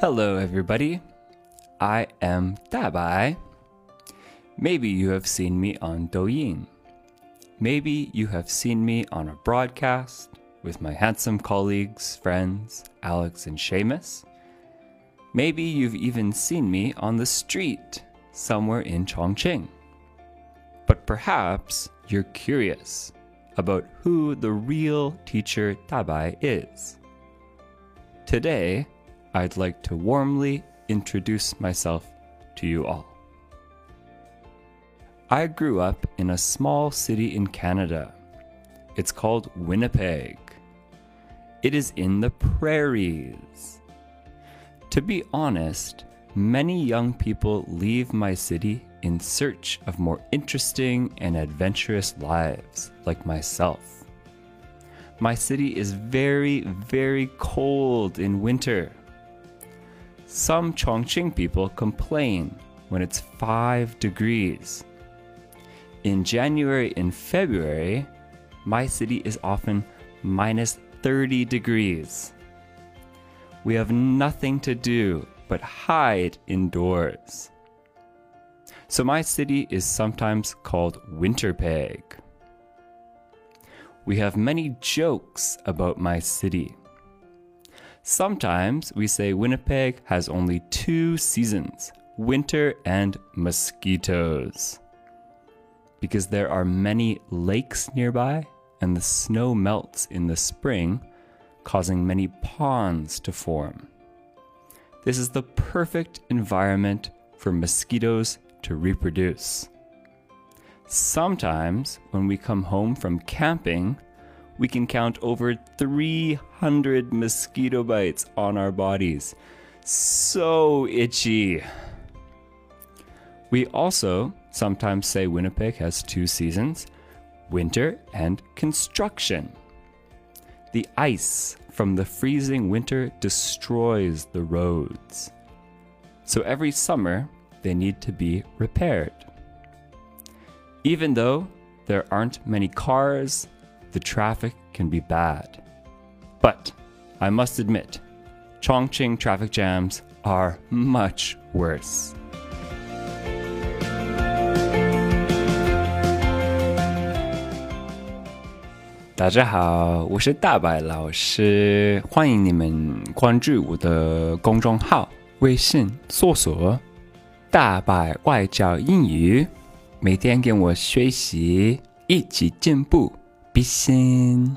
Hello, everybody. I am Dabai. Maybe you have seen me on Douyin. Maybe you have seen me on a broadcast with my handsome colleagues, friends, Alex and Seamus. Maybe you've even seen me on the street somewhere in Chongqing. But perhaps you're curious about who the real teacher Dabai is. Today, I'd like to warmly introduce myself to you all. I grew up in a small city in Canada. It's called Winnipeg. It is in the prairies. To be honest, many young people leave my city in search of more interesting and adventurous lives, like myself. My city is very, very cold in winter. Some Chongqing people complain when it's 5 degrees. In January and February, my city is often minus 30 degrees. We have nothing to do but hide indoors. So my city is sometimes called Winterpeg. We have many jokes about my city. Sometimes we say Winnipeg has only two seasons winter and mosquitoes. Because there are many lakes nearby and the snow melts in the spring, causing many ponds to form. This is the perfect environment for mosquitoes to reproduce. Sometimes, when we come home from camping, we can count over 300 mosquito bites on our bodies. So itchy. We also sometimes say Winnipeg has two seasons winter and construction. The ice from the freezing winter destroys the roads. So every summer, they need to be repaired. Even though there aren't many cars, the traffic can be bad. But I must admit, Chongqing traffic jams are much worse. 大家好，我是大白老师，欢迎你们关注我的公众号，微信搜索“大白外教英语”，每天跟我学习，一起进步， be seen.